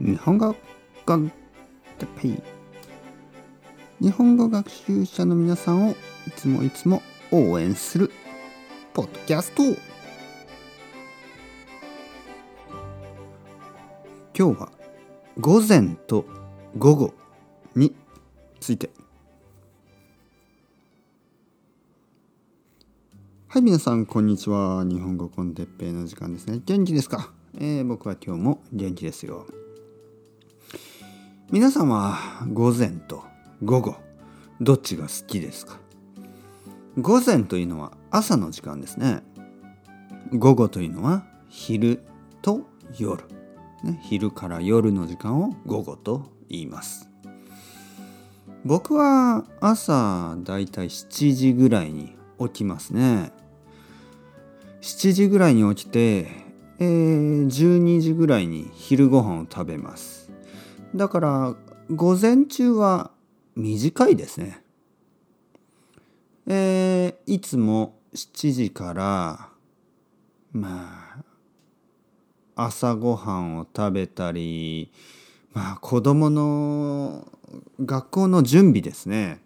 日本語日本語学習者の皆さんをいつもいつも応援するポッドキャスト。今日は午前と午後について。はい皆さんこんにちは。日本語コンテッペイの時間ですね。元気ですか、えー、僕は今日も元気ですよ。皆さんは午前と午後どっちが好きですか？午前というのは朝の時間ですね。午後というのは昼と夜、ね、昼から夜の時間を午後と言います。僕は朝だいたい7時ぐらいに起きますね。7時ぐらいに起きて、えー、12時ぐらいに昼ご飯を食べます。だから午前中は短いですね。えー、いつも7時からまあ朝ごはんを食べたりまあ子供の学校の準備ですね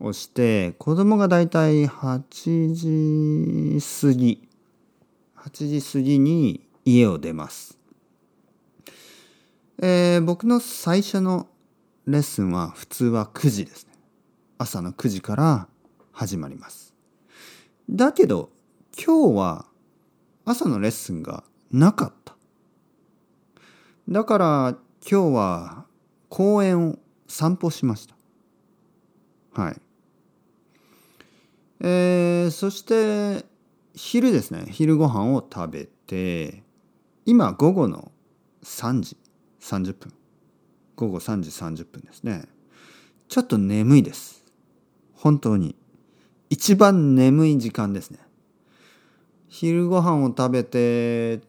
をして子供がだいたい8時過ぎ8時過ぎに家を出ます。えー、僕の最初のレッスンは普通は9時ですね。朝の9時から始まります。だけど今日は朝のレッスンがなかった。だから今日は公園を散歩しました。はい。えー、そして昼ですね。昼ご飯を食べて、今午後の3時。30分。午後3時30分ですね。ちょっと眠いです。本当に。一番眠い時間ですね。昼ご飯を食べて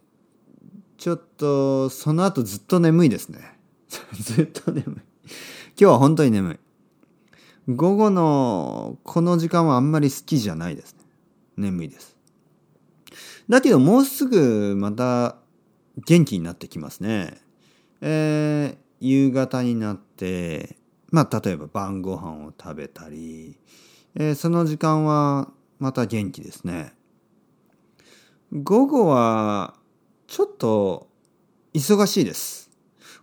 ちょっとその後ずっと眠いですね。ずっと眠い。今日は本当に眠い。午後のこの時間はあんまり好きじゃないですね。眠いです。だけどもうすぐまた元気になってきますね。えー、夕方になってまあ例えば晩ご飯を食べたり、えー、その時間はまた元気ですね。午後はちょっと忙しいです。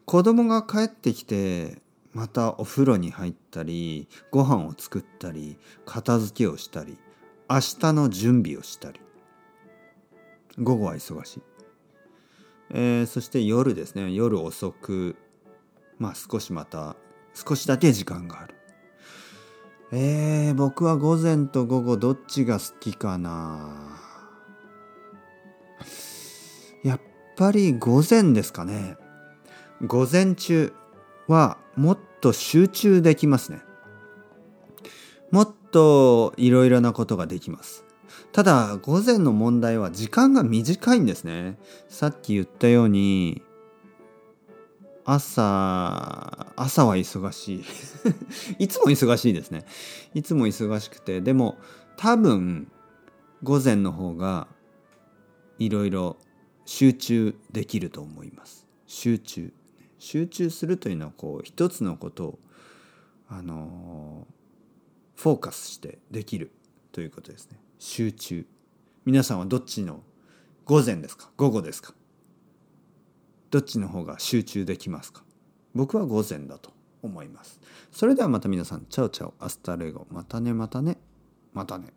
子供が帰ってきてまたお風呂に入ったりご飯を作ったり片付けをしたり明日の準備をしたり午後は忙しい。えー、そして夜ですね。夜遅く。まあ少しまた少しだけ時間がある。えー、僕は午前と午後どっちが好きかな。やっぱり午前ですかね。午前中はもっと集中できますね。もっといろいろなことができます。ただ午前の問題は時間が短いんですね。さっき言ったように朝朝は忙しい。いつも忙しいですね。いつも忙しくてでも多分午前の方がいろいろ集中できると思います。集中。集中するというのはこう一つのことをあのフォーカスしてできるということですね。集中。皆さんはどっちの午前ですか？午後ですか？どっちの方が集中できますか？僕は午前だと思います。それではまた皆さんチャオチャオ。アスタレゴ。またねまたね。またね。